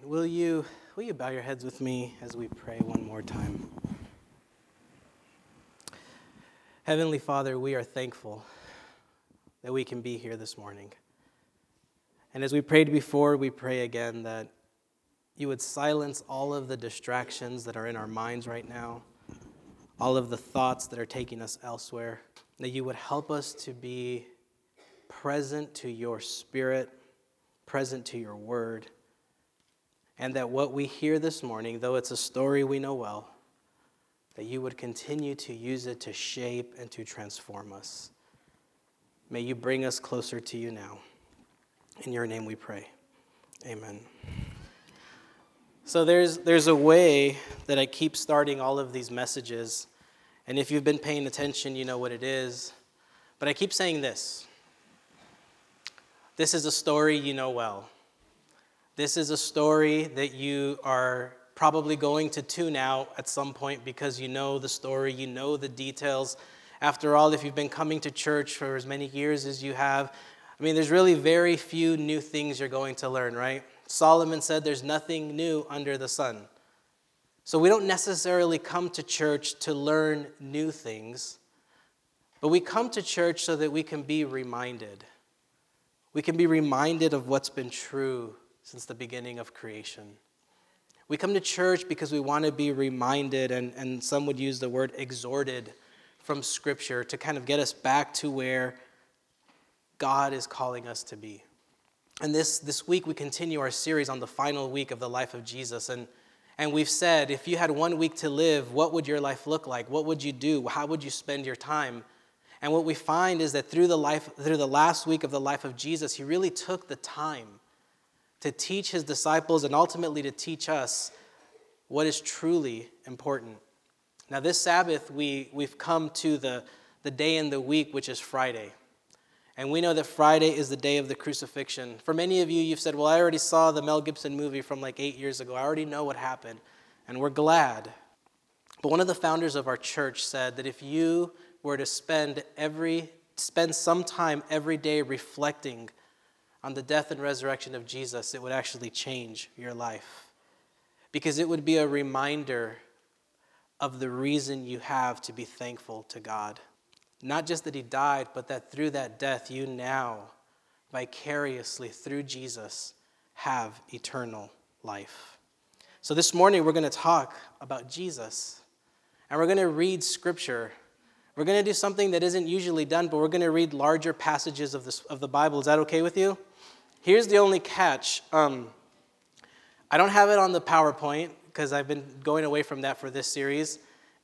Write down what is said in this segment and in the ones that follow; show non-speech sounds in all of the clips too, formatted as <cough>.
God. Will you, will you bow your heads with me as we pray one more time? Heavenly Father, we are thankful that we can be here this morning. And as we prayed before, we pray again that you would silence all of the distractions that are in our minds right now, all of the thoughts that are taking us elsewhere, that you would help us to be present to your spirit, present to your word and that what we hear this morning, though it's a story we know well, that you would continue to use it to shape and to transform us. May you bring us closer to you now. In your name we pray. Amen. So there's, there's a way that I keep starting all of these messages. And if you've been paying attention, you know what it is. But I keep saying this this is a story you know well. This is a story that you are probably going to tune out at some point because you know the story, you know the details. After all, if you've been coming to church for as many years as you have, I mean, there's really very few new things you're going to learn, right? Solomon said there's nothing new under the sun. So we don't necessarily come to church to learn new things, but we come to church so that we can be reminded. We can be reminded of what's been true since the beginning of creation. We come to church because we want to be reminded, and, and some would use the word exhorted from Scripture to kind of get us back to where God is calling us to be. And this, this week, we continue our series on the final week of the life of Jesus. And, and we've said, if you had one week to live, what would your life look like? What would you do? How would you spend your time? And what we find is that through the, life, through the last week of the life of Jesus, he really took the time to teach his disciples and ultimately to teach us what is truly important. Now, this Sabbath, we, we've come to the, the day in the week, which is Friday. And we know that Friday is the day of the crucifixion. For many of you, you've said, Well, I already saw the Mel Gibson movie from like eight years ago. I already know what happened. And we're glad. But one of the founders of our church said that if you were to spend every spend some time every day reflecting on the death and resurrection of Jesus, it would actually change your life. Because it would be a reminder of the reason you have to be thankful to God. Not just that He died, but that through that death, you now, vicariously through Jesus, have eternal life. So this morning, we're going to talk about Jesus. And we're going to read scripture. We're going to do something that isn't usually done, but we're going to read larger passages of, this, of the Bible. Is that okay with you? Here's the only catch um, I don't have it on the PowerPoint because I've been going away from that for this series.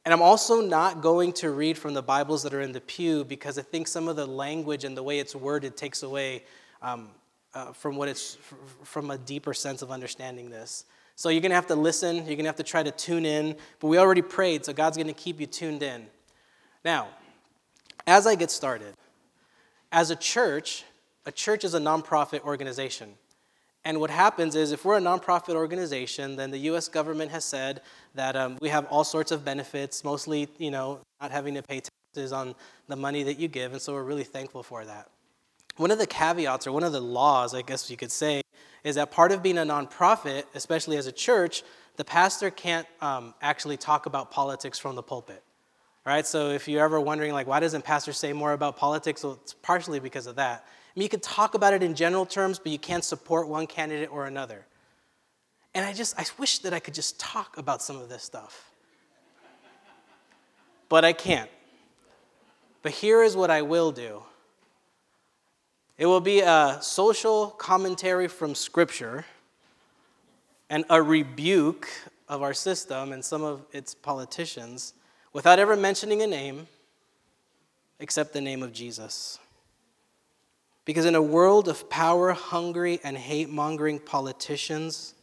And I'm also not going to read from the Bibles that are in the pew because I think some of the language and the way it's worded takes away um, uh, from what it's from a deeper sense of understanding this. So you're going to have to listen. You're going to have to try to tune in. But we already prayed, so God's going to keep you tuned in. Now, as I get started, as a church, a church is a nonprofit organization. And what happens is, if we're a nonprofit organization, then the U.S. government has said that um, we have all sorts of benefits, mostly, you know, not having to pay taxes on the money that you give, and so we're really thankful for that. One of the caveats, or one of the laws, I guess you could say, is that part of being a nonprofit, especially as a church, the pastor can't um, actually talk about politics from the pulpit. Right? So if you're ever wondering, like, why doesn't pastor say more about politics? Well, it's partially because of that mean, you can talk about it in general terms, but you can't support one candidate or another. And I just, I wish that I could just talk about some of this stuff. But I can't. But here is what I will do it will be a social commentary from Scripture and a rebuke of our system and some of its politicians without ever mentioning a name except the name of Jesus. Because in a world of power hungry and hate mongering politicians,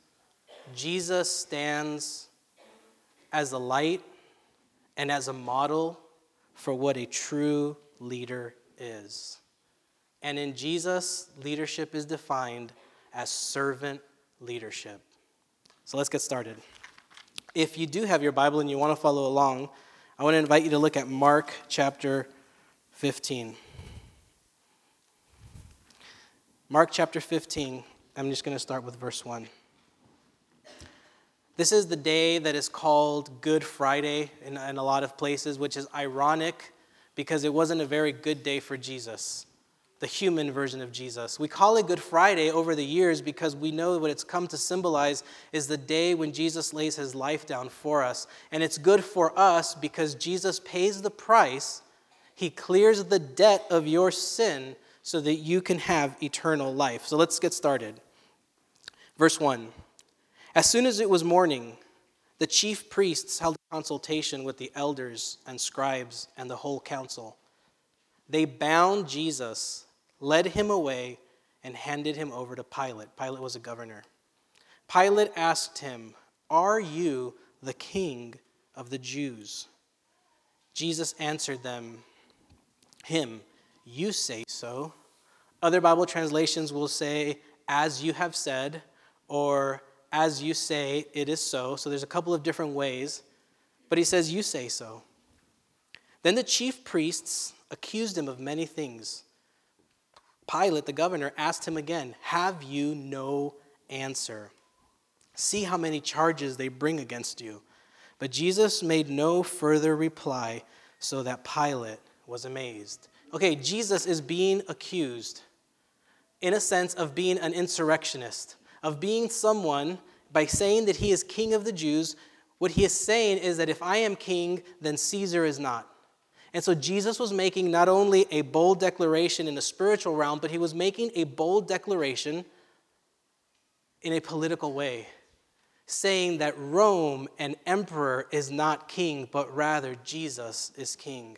Jesus stands as a light and as a model for what a true leader is. And in Jesus, leadership is defined as servant leadership. So let's get started. If you do have your Bible and you want to follow along, I want to invite you to look at Mark chapter 15. Mark chapter 15, I'm just going to start with verse 1. This is the day that is called Good Friday in, in a lot of places, which is ironic because it wasn't a very good day for Jesus, the human version of Jesus. We call it Good Friday over the years because we know what it's come to symbolize is the day when Jesus lays his life down for us. And it's good for us because Jesus pays the price, he clears the debt of your sin so that you can have eternal life. So let's get started. Verse 1. As soon as it was morning, the chief priests held a consultation with the elders and scribes and the whole council. They bound Jesus, led him away, and handed him over to Pilate. Pilate was a governor. Pilate asked him, Are you the king of the Jews? Jesus answered them, Him, you say so. Other Bible translations will say, As you have said, or as you say, it is so. So there's a couple of different ways, but he says, You say so. Then the chief priests accused him of many things. Pilate, the governor, asked him again, Have you no answer? See how many charges they bring against you. But Jesus made no further reply, so that Pilate was amazed. Okay, Jesus is being accused, in a sense, of being an insurrectionist of being someone by saying that he is king of the Jews. What he is saying is that if I am king, then Caesar is not. And so Jesus was making not only a bold declaration in the spiritual realm, but he was making a bold declaration in a political way, saying that Rome and emperor is not king, but rather Jesus is king.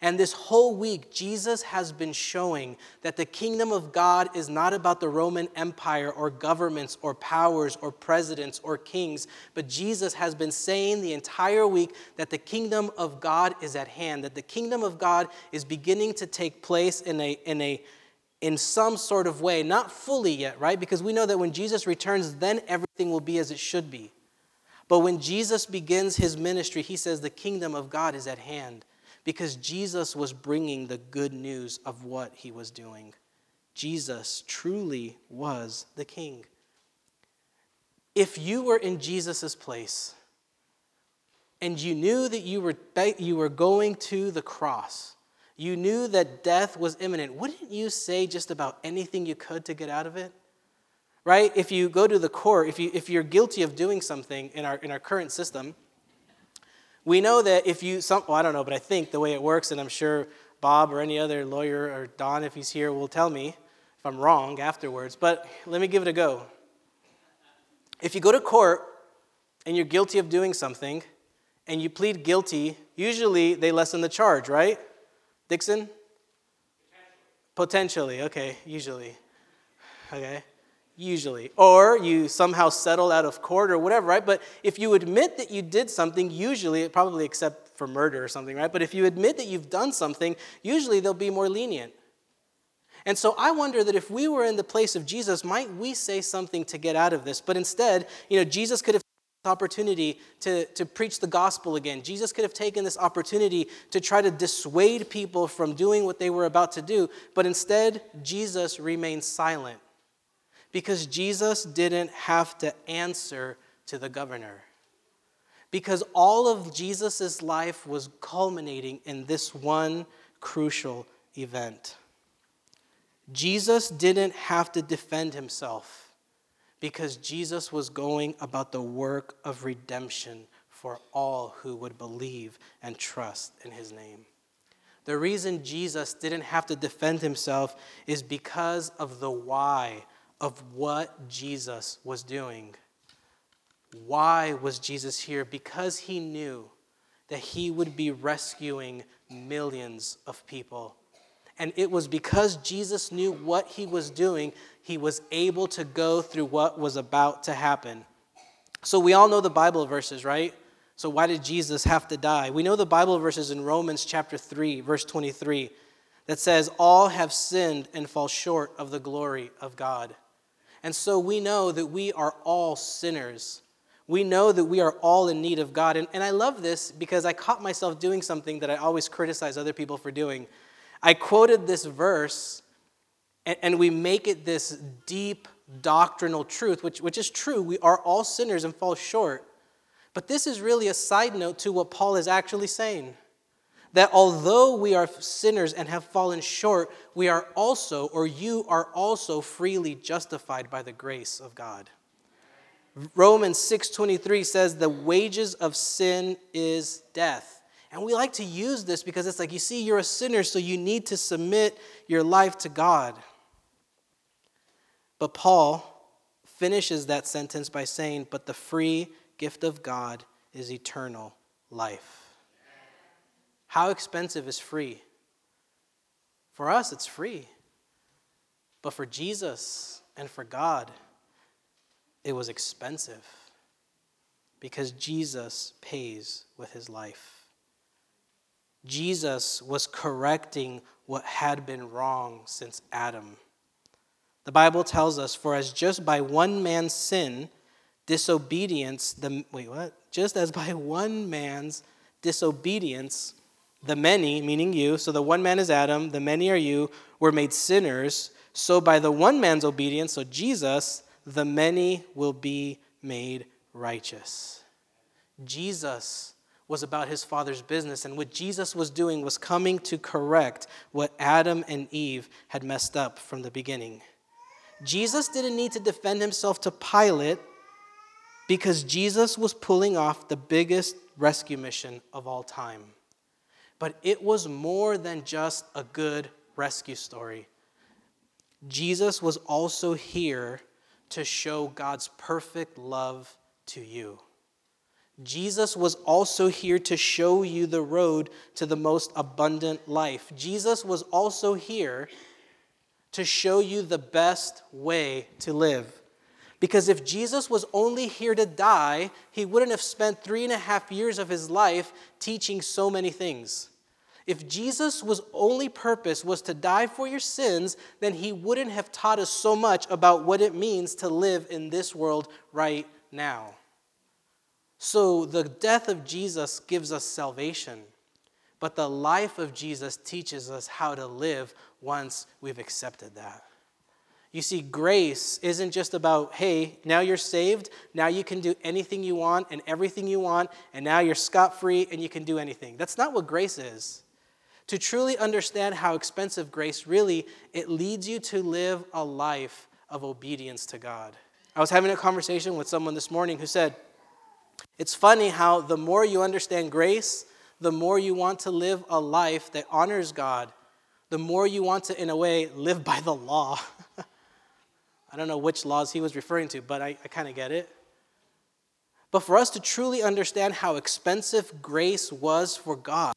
And this whole week, Jesus has been showing that the kingdom of God is not about the Roman Empire or governments or powers or presidents or kings, but Jesus has been saying the entire week that the kingdom of God is at hand, that the kingdom of God is beginning to take place in a, in a in some sort of way, not fully yet, right? Because we know that when Jesus returns, then everything will be as it should be. But when Jesus begins his ministry, he says the kingdom of God is at hand because Jesus was bringing the good news of what he was doing. Jesus truly was the king. If you were in Jesus' place and you knew that you were, you were going to the cross, you knew that death was imminent, wouldn't you say just about anything you could to get out of it? Right? If you go to the court, if, you, if you're guilty of doing something in our, in our current system, we know that if you, some, well, I don't know, but I think the way it works, and I'm sure Bob or any other lawyer or Don, if he's here, will tell me if I'm wrong afterwards, but let me give it a go. If you go to court and you're guilty of doing something and you plead guilty, usually they lessen the charge, right? Dixon? Potentially, Potentially. okay, usually. Okay usually. Or you somehow settle out of court or whatever, right? But if you admit that you did something, usually, probably except for murder or something, right? But if you admit that you've done something, usually they'll be more lenient. And so I wonder that if we were in the place of Jesus, might we say something to get out of this? But instead, you know, Jesus could have this opportunity to, to preach the gospel again. Jesus could have taken this opportunity to try to dissuade people from doing what they were about to do, but instead, Jesus remained silent because Jesus didn't have to answer to the governor. Because all of Jesus' life was culminating in this one crucial event. Jesus didn't have to defend himself because Jesus was going about the work of redemption for all who would believe and trust in his name. The reason Jesus didn't have to defend himself is because of the why of what Jesus was doing. Why was Jesus here? Because he knew that he would be rescuing millions of people. And it was because Jesus knew what he was doing, he was able to go through what was about to happen. So we all know the Bible verses, right? So why did Jesus have to die? We know the Bible verses in Romans chapter 3, verse 23, that says, All have sinned and fall short of the glory of God. And so we know that we are all sinners. We know that we are all in need of God. And, and I love this because I caught myself doing something that I always criticize other people for doing. I quoted this verse, and, and we make it this deep doctrinal truth, which, which is true. We are all sinners and fall short. But this is really a side note to what Paul is actually saying. That although we are sinners and have fallen short, we are also, or you are also freely justified by the grace of God. Romans 6:23 says the wages of sin is death. And we like to use this because it's like you see you're a sinner so you need to submit your life to God. But Paul finishes that sentence by saying, "But the free gift of God is eternal life." How expensive is free? For us it's free. But for Jesus and for God, it was expensive because Jesus pays with his life. Jesus was correcting what had been wrong since Adam. The Bible tells us, for as just by one man's sin, disobedience, the wait, what? Just as by one man's disobedience, the many, meaning you, so the one man is Adam, the many are you, were made sinners. So by the one man's obedience, so Jesus, the many will be made righteous. Jesus was about his father's business, and what Jesus was doing was coming to correct what Adam and Eve had messed up from the beginning. Jesus didn't need to defend himself to Pilate because Jesus was pulling off the biggest rescue mission of all time. But it was more than just a good rescue story. Jesus was also here to show God's perfect love to you. Jesus was also here to show you the road to the most abundant life. Jesus was also here to show you the best way to live. Because if Jesus was only here to die, he wouldn't have spent three and a half years of his life teaching so many things. If Jesus' was only purpose was to die for your sins, then he wouldn't have taught us so much about what it means to live in this world right now. So the death of Jesus gives us salvation, but the life of Jesus teaches us how to live once we've accepted that. You see, grace isn't just about, hey, now you're saved, now you can do anything you want and everything you want, and now you're scot free and you can do anything. That's not what grace is. To truly understand how expensive grace really, it leads you to live a life of obedience to God. I was having a conversation with someone this morning who said, It's funny how the more you understand grace, the more you want to live a life that honors God, the more you want to, in a way, live by the law. <laughs> I don't know which laws he was referring to, but I, I kind of get it. But for us to truly understand how expensive grace was for God,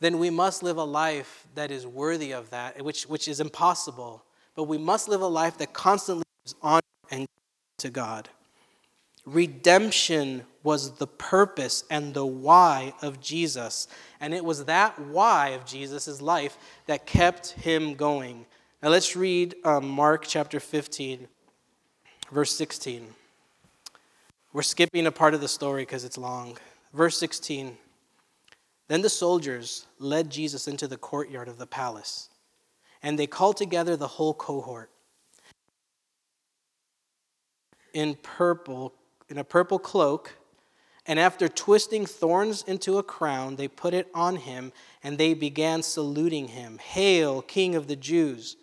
then we must live a life that is worthy of that, which, which is impossible. But we must live a life that constantly gives honor and to God. Redemption was the purpose and the why of Jesus. And it was that why of Jesus' life that kept him going. Now let's read um, Mark chapter 15, verse 16. We're skipping a part of the story because it's long. Verse 16. Then the soldiers led Jesus into the courtyard of the palace, and they called together the whole cohort. In purple, in a purple cloak, and after twisting thorns into a crown, they put it on him, and they began saluting him. Hail, King of the Jews!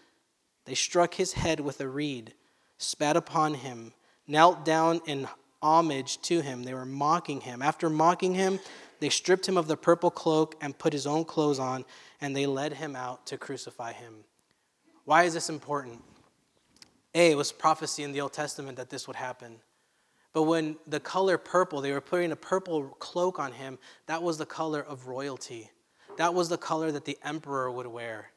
They struck his head with a reed, spat upon him, knelt down in homage to him. They were mocking him. After mocking him, they stripped him of the purple cloak and put his own clothes on, and they led him out to crucify him. Why is this important? A, it was prophecy in the Old Testament that this would happen. But when the color purple, they were putting a purple cloak on him, that was the color of royalty. That was the color that the emperor would wear.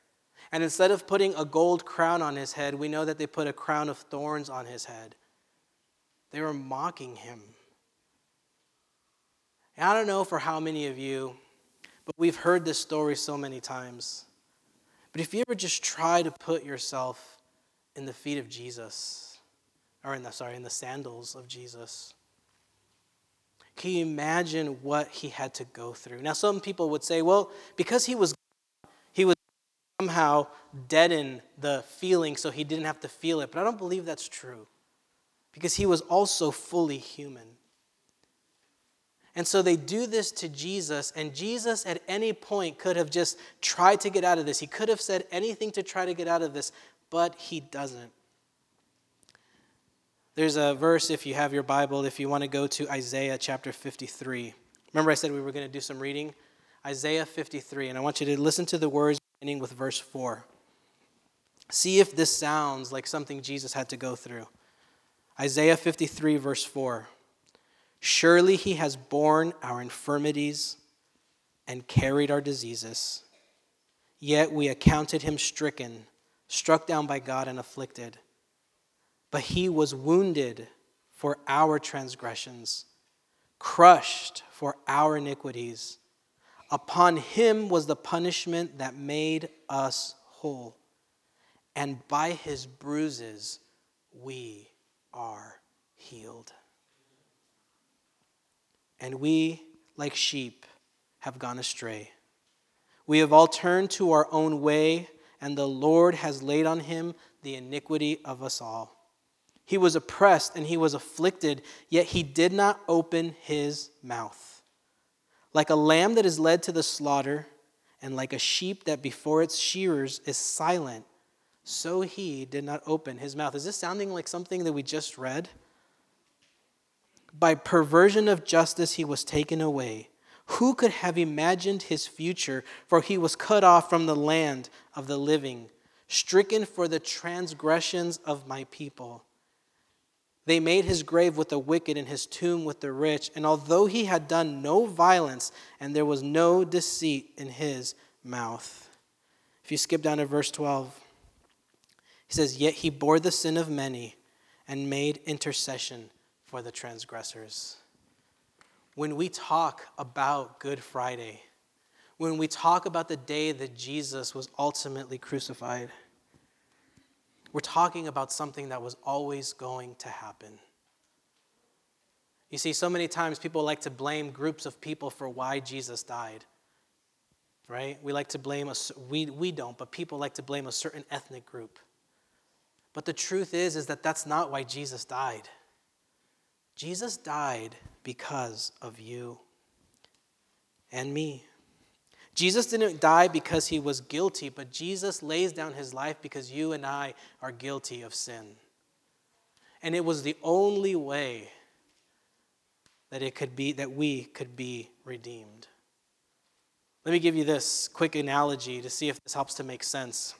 And instead of putting a gold crown on his head, we know that they put a crown of thorns on his head. They were mocking him. And I don't know for how many of you, but we've heard this story so many times. But if you ever just try to put yourself in the feet of Jesus, or in the sorry, in the sandals of Jesus, can you imagine what he had to go through? Now, some people would say, well, because he was he was somehow deaden the feeling so he didn't have to feel it. But I don't believe that's true because he was also fully human. And so they do this to Jesus, and Jesus at any point could have just tried to get out of this. He could have said anything to try to get out of this, but he doesn't. There's a verse, if you have your Bible, if you want to go to Isaiah chapter 53. Remember, I said we were going to do some reading? Isaiah 53, and I want you to listen to the words beginning with verse 4. See if this sounds like something Jesus had to go through. Isaiah 53, verse 4. Surely he has borne our infirmities and carried our diseases. Yet we accounted him stricken, struck down by God, and afflicted. But he was wounded for our transgressions, crushed for our iniquities. Upon him was the punishment that made us whole, and by his bruises we are healed. And we, like sheep, have gone astray. We have all turned to our own way, and the Lord has laid on him the iniquity of us all. He was oppressed and he was afflicted, yet he did not open his mouth. Like a lamb that is led to the slaughter, and like a sheep that before its shearers is silent, so he did not open his mouth. Is this sounding like something that we just read? By perversion of justice, he was taken away. Who could have imagined his future? For he was cut off from the land of the living, stricken for the transgressions of my people. They made his grave with the wicked and his tomb with the rich. And although he had done no violence and there was no deceit in his mouth. If you skip down to verse 12, he says, Yet he bore the sin of many and made intercession for the transgressors. When we talk about Good Friday, when we talk about the day that Jesus was ultimately crucified, we're talking about something that was always going to happen. You see, so many times people like to blame groups of people for why Jesus died. Right? We like to blame, a, we, we don't, but people like to blame a certain ethnic group. But the truth is, is that that's not why Jesus died. Jesus died because of you and me. Jesus didn't die because he was guilty, but Jesus lays down his life because you and I are guilty of sin. And it was the only way that it could be that we could be redeemed. Let me give you this quick analogy to see if this helps to make sense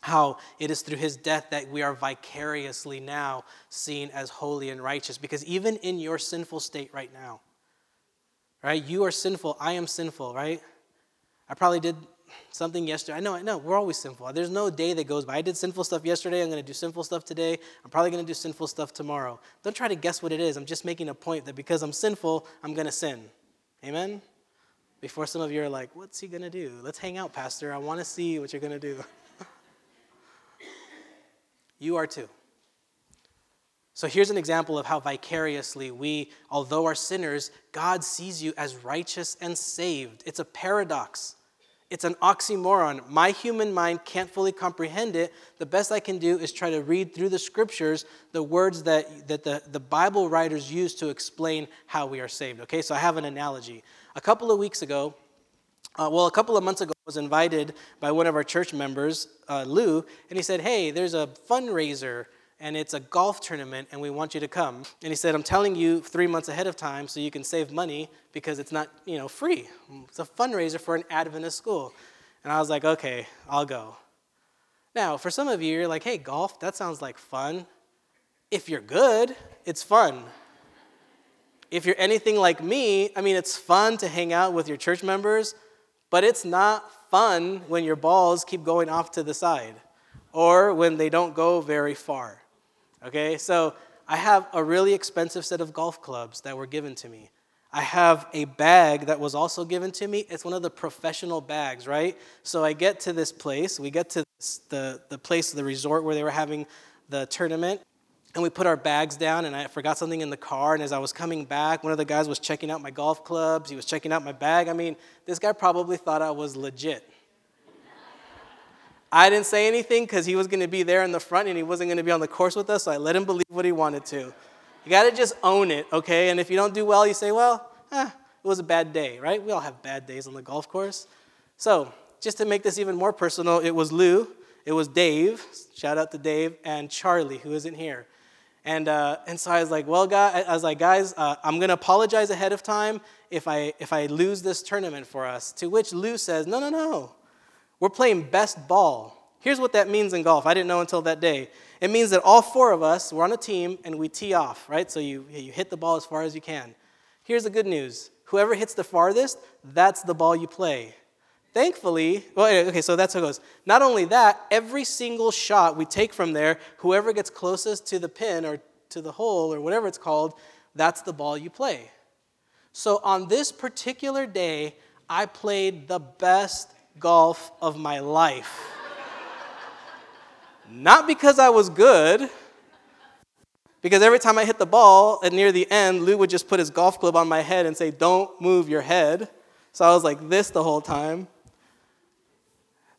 how it is through his death that we are vicariously now seen as holy and righteous. Because even in your sinful state right now, right, you are sinful, I am sinful, right? I probably did something yesterday. I know, I know, we're always sinful. There's no day that goes by. I did sinful stuff yesterday, I'm going to do sinful stuff today, I'm probably going to do sinful stuff tomorrow. Don't try to guess what it is. I'm just making a point that because I'm sinful, I'm going to sin. Amen? Before some of you are like, what's he going to do? Let's hang out, Pastor. I want to see what you're going to do. <laughs> You are too. So here's an example of how vicariously we, although are sinners, God sees you as righteous and saved. It's a paradox. It's an oxymoron. My human mind can't fully comprehend it. The best I can do is try to read through the scriptures the words that, that the, the Bible writers use to explain how we are saved. Okay, so I have an analogy. A couple of weeks ago, uh, well, a couple of months ago, I was invited by one of our church members, uh, Lou, and he said, Hey, there's a fundraiser and it's a golf tournament and we want you to come. And he said, I'm telling you three months ahead of time so you can save money because it's not, you know, free. It's a fundraiser for an Adventist school. And I was like, okay, I'll go. Now, for some of you, you're like, hey, golf, that sounds like fun. If you're good, it's fun. If you're anything like me, I mean, it's fun to hang out with your church members, but it's not fun when your balls keep going off to the side or when they don't go very far. Okay, so I have a really expensive set of golf clubs that were given to me. I have a bag that was also given to me. It's one of the professional bags, right? So I get to this place, we get to this, the, the place, of the resort where they were having the tournament, and we put our bags down and i forgot something in the car and as i was coming back one of the guys was checking out my golf clubs he was checking out my bag i mean this guy probably thought i was legit I didn't say anything because he was going to be there in the front and he wasn't going to be on the course with us, so I let him believe what he wanted to. You got to just own it, okay? And if you don't do well, you say, well, eh, it was a bad day, right? We all have bad days on the golf course. So, just to make this even more personal, it was Lou, it was Dave, shout out to Dave, and Charlie, who isn't here. And, uh, and so I was like, well, guys, I was like, guys, uh, I'm going to apologize ahead of time if I, if I lose this tournament for us. To which Lou says, no, no, no. We're playing best ball. Here's what that means in golf. I didn't know until that day. It means that all four of us, we're on a team and we tee off, right? So you, you hit the ball as far as you can. Here's the good news whoever hits the farthest, that's the ball you play. Thankfully, well, okay, so that's how it goes. Not only that, every single shot we take from there, whoever gets closest to the pin or to the hole or whatever it's called, that's the ball you play. So on this particular day, I played the best golf of my life. Not because I was good, because every time I hit the ball and near the end, Lou would just put his golf club on my head and say, Don't move your head. So I was like this the whole time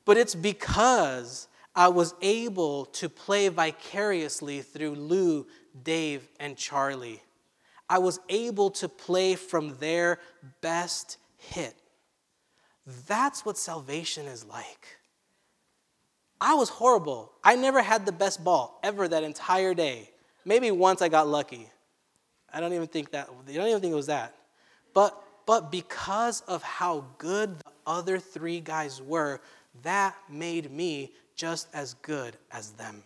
but it's because I was able to play vicariously through Lou, Dave, and Charlie. I was able to play from their best hit. That's what salvation is like. I was horrible. I never had the best ball ever that entire day. Maybe once I got lucky. I don't even think that I don't even think it was that. But but because of how good the other three guys were, that made me just as good as them.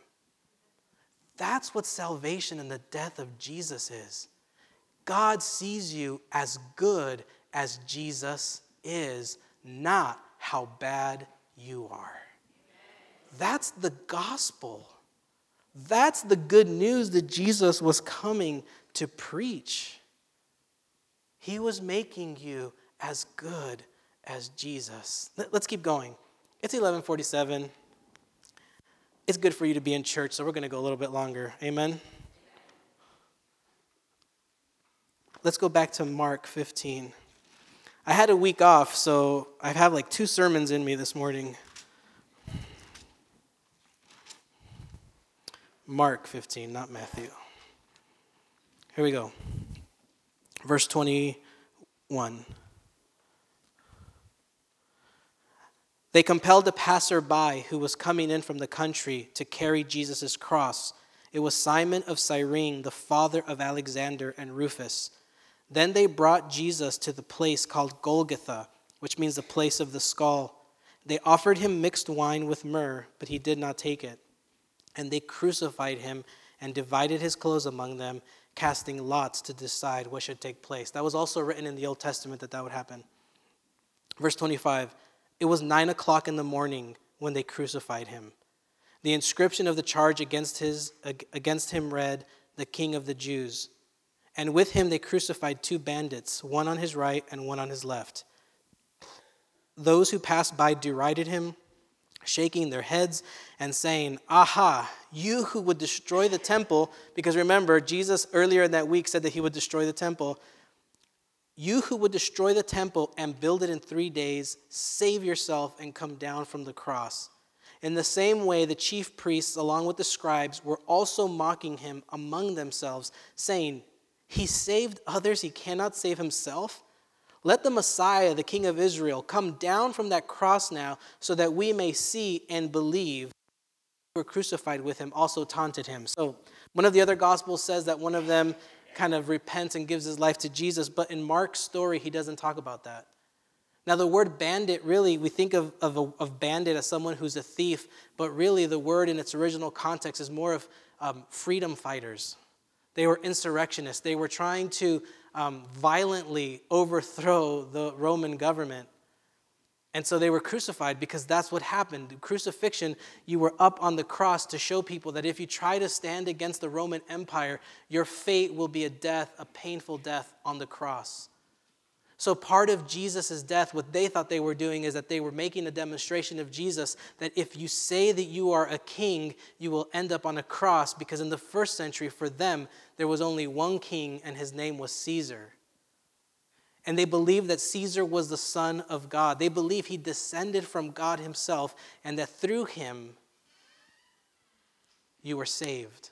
That's what salvation and the death of Jesus is. God sees you as good as Jesus is, not how bad you are. That's the gospel. That's the good news that Jesus was coming to preach. He was making you as good as Jesus. Let's keep going. It's 1147. It's good for you to be in church, so we're going to go a little bit longer. Amen. Let's go back to Mark 15. I had a week off, so I have like two sermons in me this morning. Mark 15, not Matthew. Here we go. Verse 21. They compelled a passerby who was coming in from the country to carry Jesus' cross. It was Simon of Cyrene, the father of Alexander and Rufus. Then they brought Jesus to the place called Golgotha, which means the place of the skull. They offered him mixed wine with myrrh, but he did not take it. And they crucified him and divided his clothes among them, casting lots to decide what should take place. That was also written in the Old Testament that that would happen. Verse 25. It was nine o'clock in the morning when they crucified him. The inscription of the charge against, his, against him read, The King of the Jews. And with him they crucified two bandits, one on his right and one on his left. Those who passed by derided him, shaking their heads and saying, Aha, you who would destroy the temple, because remember, Jesus earlier in that week said that he would destroy the temple. You who would destroy the temple and build it in three days, save yourself and come down from the cross. In the same way, the chief priests, along with the scribes, were also mocking him among themselves, saying, He saved others, he cannot save himself. Let the Messiah, the King of Israel, come down from that cross now, so that we may see and believe. Who were crucified with him also taunted him. So, one of the other Gospels says that one of them kind of repents and gives his life to Jesus. But in Mark's story, he doesn't talk about that. Now, the word bandit really, we think of, of, a, of bandit as someone who's a thief, but really the word in its original context is more of um, freedom fighters. They were insurrectionists. They were trying to um, violently overthrow the Roman government. And so they were crucified because that's what happened. Crucifixion, you were up on the cross to show people that if you try to stand against the Roman Empire, your fate will be a death, a painful death on the cross. So, part of Jesus' death, what they thought they were doing is that they were making a demonstration of Jesus that if you say that you are a king, you will end up on a cross, because in the first century, for them, there was only one king, and his name was Caesar. And they believed that Caesar was the Son of God. They believed he descended from God himself and that through him you were saved.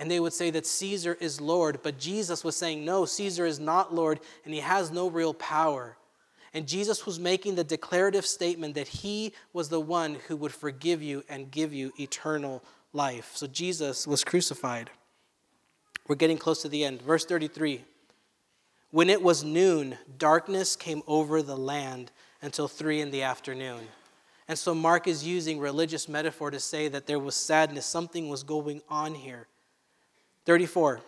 And they would say that Caesar is Lord, but Jesus was saying, no, Caesar is not Lord and he has no real power. And Jesus was making the declarative statement that he was the one who would forgive you and give you eternal life. So Jesus was crucified. We're getting close to the end. Verse 33 When it was noon, darkness came over the land until three in the afternoon. And so Mark is using religious metaphor to say that there was sadness, something was going on here. 34.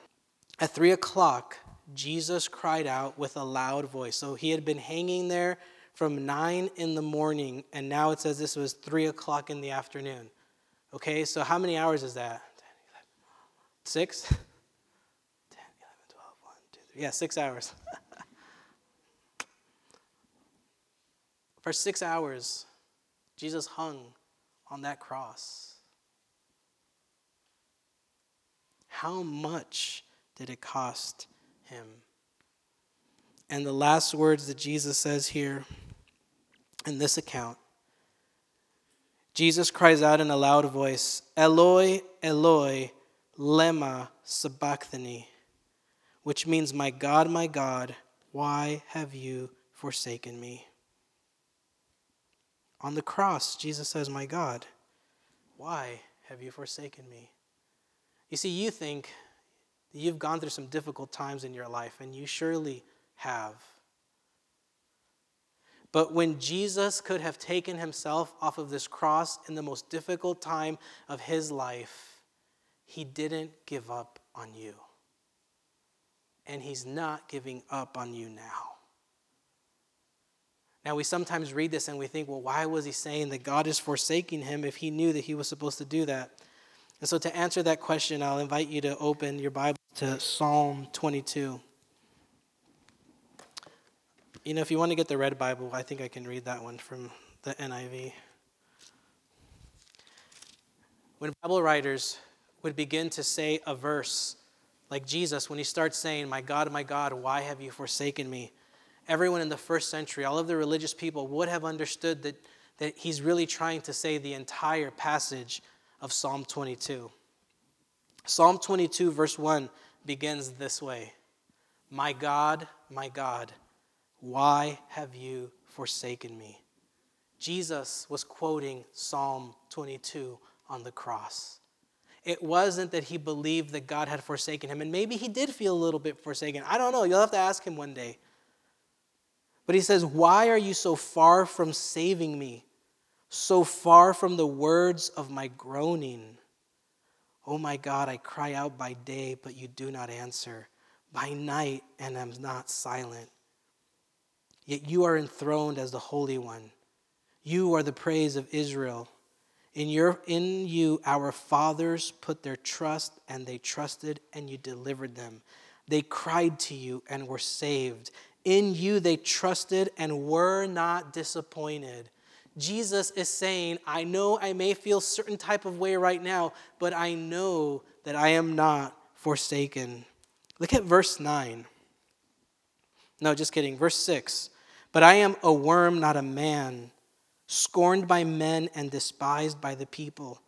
At three o'clock, Jesus cried out with a loud voice. So he had been hanging there from nine in the morning, and now it says this was three o'clock in the afternoon. Okay, so how many hours is that? 6? 10, 11, 12, 1, 2, 3. Yeah, six hours. <laughs> For six hours, Jesus hung on that cross. How much did it cost him. And the last words that Jesus says here in this account Jesus cries out in a loud voice, Eloi, Eloi, lema sabachthani, which means, My God, my God, why have you forsaken me? On the cross, Jesus says, My God, why have you forsaken me? You see, you think You've gone through some difficult times in your life, and you surely have. But when Jesus could have taken himself off of this cross in the most difficult time of his life, he didn't give up on you. And he's not giving up on you now. Now, we sometimes read this and we think, well, why was he saying that God is forsaking him if he knew that he was supposed to do that? And so, to answer that question, I'll invite you to open your Bible to Psalm 22. You know, if you want to get the red Bible, I think I can read that one from the NIV. When Bible writers would begin to say a verse, like Jesus, when he starts saying, My God, my God, why have you forsaken me? Everyone in the first century, all of the religious people would have understood that, that he's really trying to say the entire passage of Psalm 22. Psalm 22, verse 1, begins this way My God, my God, why have you forsaken me? Jesus was quoting Psalm 22 on the cross. It wasn't that he believed that God had forsaken him, and maybe he did feel a little bit forsaken. I don't know. You'll have to ask him one day. But he says, Why are you so far from saving me? So far from the words of my groaning. Oh my God, I cry out by day, but you do not answer, by night, and am not silent. Yet you are enthroned as the Holy One. You are the praise of Israel. In, your, in you, our fathers put their trust, and they trusted, and you delivered them. They cried to you and were saved. In you they trusted and were not disappointed. Jesus is saying, I know I may feel certain type of way right now, but I know that I am not forsaken. Look at verse 9. No, just kidding. Verse 6. But I am a worm, not a man, scorned by men and despised by the people.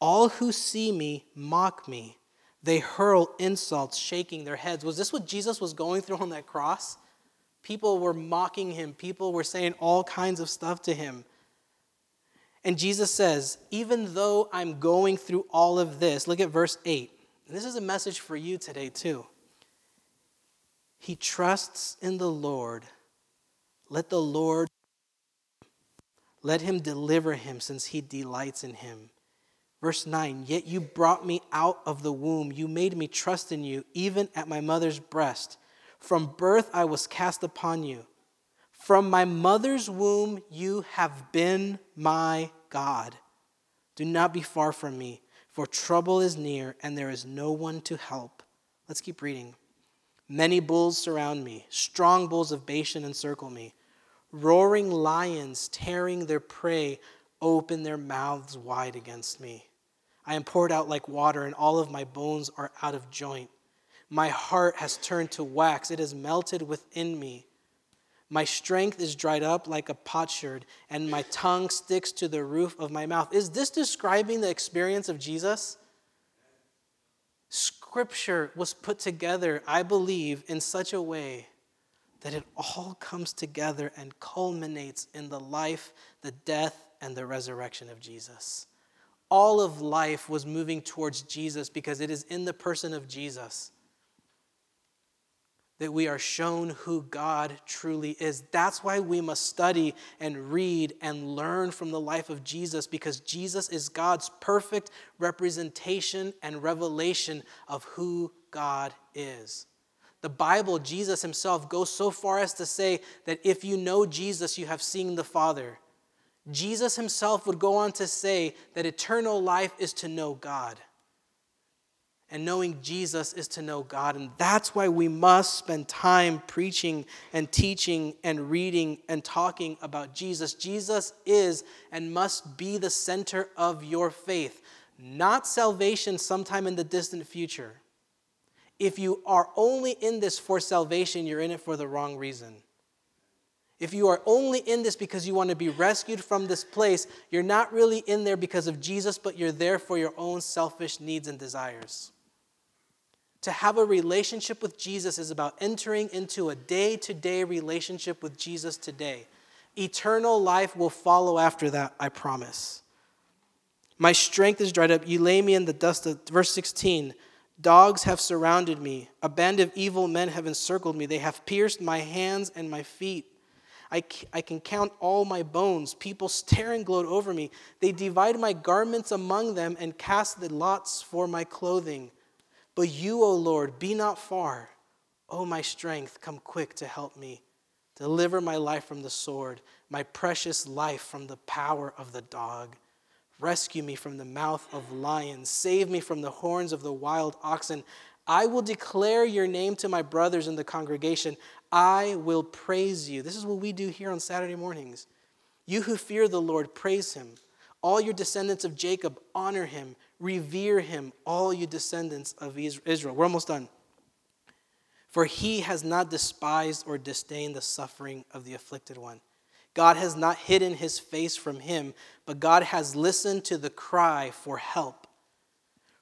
All who see me mock me. They hurl insults, shaking their heads. Was this what Jesus was going through on that cross? People were mocking him, people were saying all kinds of stuff to him. And Jesus says, Even though I'm going through all of this, look at verse 8. And this is a message for you today, too. He trusts in the Lord. Let the Lord let him deliver him since he delights in him. Verse 9, yet you brought me out of the womb. You made me trust in you, even at my mother's breast. From birth I was cast upon you. From my mother's womb you have been my God. Do not be far from me, for trouble is near and there is no one to help. Let's keep reading. Many bulls surround me, strong bulls of Bashan encircle me. Roaring lions tearing their prey open their mouths wide against me. I am poured out like water, and all of my bones are out of joint. My heart has turned to wax, it has melted within me. My strength is dried up like a potsherd, and my tongue sticks to the roof of my mouth. Is this describing the experience of Jesus? Scripture was put together, I believe, in such a way that it all comes together and culminates in the life, the death, and the resurrection of Jesus. All of life was moving towards Jesus because it is in the person of Jesus that we are shown who God truly is. That's why we must study and read and learn from the life of Jesus because Jesus is God's perfect representation and revelation of who God is. The Bible, Jesus himself, goes so far as to say that if you know Jesus, you have seen the Father. Jesus himself would go on to say that eternal life is to know God. And knowing Jesus is to know God. And that's why we must spend time preaching and teaching and reading and talking about Jesus. Jesus is and must be the center of your faith, not salvation sometime in the distant future. If you are only in this for salvation, you're in it for the wrong reason. If you are only in this because you want to be rescued from this place, you're not really in there because of Jesus, but you're there for your own selfish needs and desires. To have a relationship with Jesus is about entering into a day to day relationship with Jesus today. Eternal life will follow after that, I promise. My strength is dried up. You lay me in the dust of, verse 16. Dogs have surrounded me. A band of evil men have encircled me. They have pierced my hands and my feet. I, I can count all my bones. People stare and gloat over me. They divide my garments among them and cast the lots for my clothing. But you, O Lord, be not far. O my strength, come quick to help me. Deliver my life from the sword, my precious life from the power of the dog. Rescue me from the mouth of lions. Save me from the horns of the wild oxen. I will declare your name to my brothers in the congregation. I will praise you. This is what we do here on Saturday mornings. You who fear the Lord, praise him. All your descendants of Jacob, honor him. Revere him, all you descendants of Israel. We're almost done. For he has not despised or disdained the suffering of the afflicted one. God has not hidden his face from him, but God has listened to the cry for help.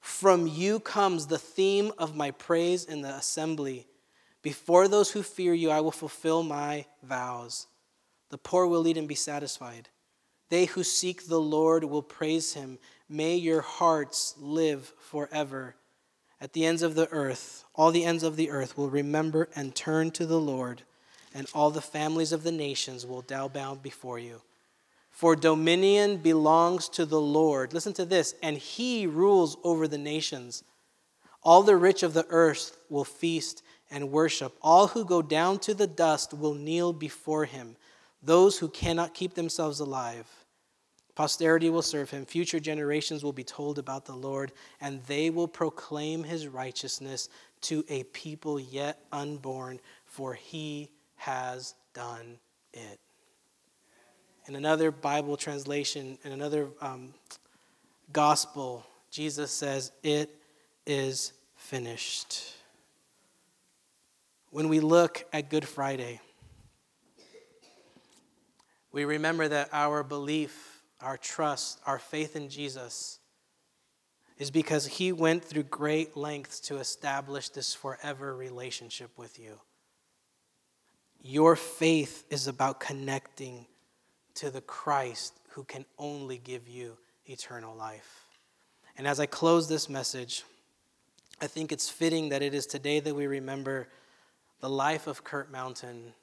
From you comes the theme of my praise in the assembly. Before those who fear you, I will fulfill my vows. The poor will eat and be satisfied. They who seek the Lord will praise him. May your hearts live forever. At the ends of the earth, all the ends of the earth will remember and turn to the Lord, and all the families of the nations will bow down before you. For dominion belongs to the Lord. Listen to this, and he rules over the nations. All the rich of the earth will feast and worship. All who go down to the dust will kneel before him, those who cannot keep themselves alive. Posterity will serve him. Future generations will be told about the Lord, and they will proclaim his righteousness to a people yet unborn, for he has done it. In another Bible translation, in another um, gospel, Jesus says, It is finished. When we look at Good Friday, we remember that our belief, our trust, our faith in Jesus is because he went through great lengths to establish this forever relationship with you. Your faith is about connecting to the Christ who can only give you eternal life. And as I close this message, I think it's fitting that it is today that we remember the life of Kurt Mountain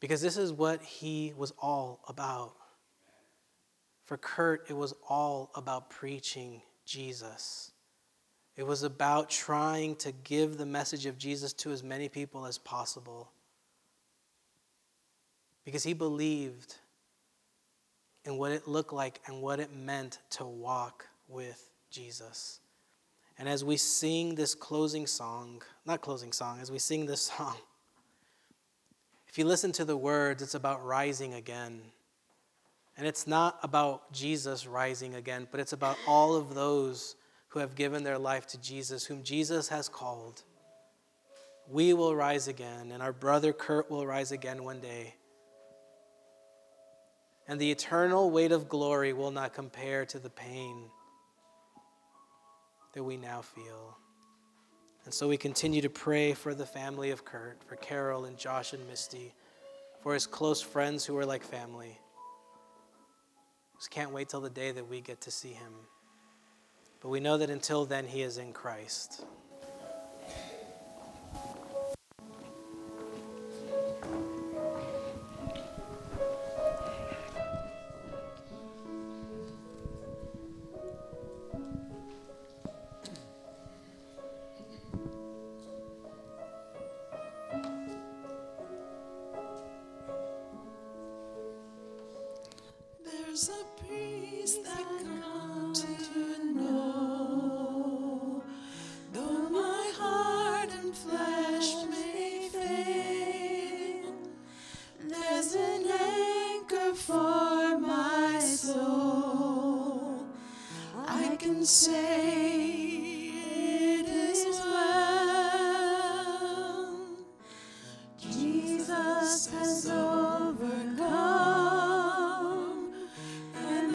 because this is what he was all about. For Kurt, it was all about preaching Jesus. It was about trying to give the message of Jesus to as many people as possible. Because he believed in what it looked like and what it meant to walk with Jesus. And as we sing this closing song, not closing song, as we sing this <laughs> song, if you listen to the words, it's about rising again. And it's not about Jesus rising again, but it's about all of those who have given their life to Jesus, whom Jesus has called. we will rise again, and our brother Kurt will rise again one day. And the eternal weight of glory will not compare to the pain that we now feel. And so we continue to pray for the family of Kurt, for Carol and Josh and Misty, for his close friends who are like family. Just can't wait till the day that we get to see him. But we know that until then, he is in Christ.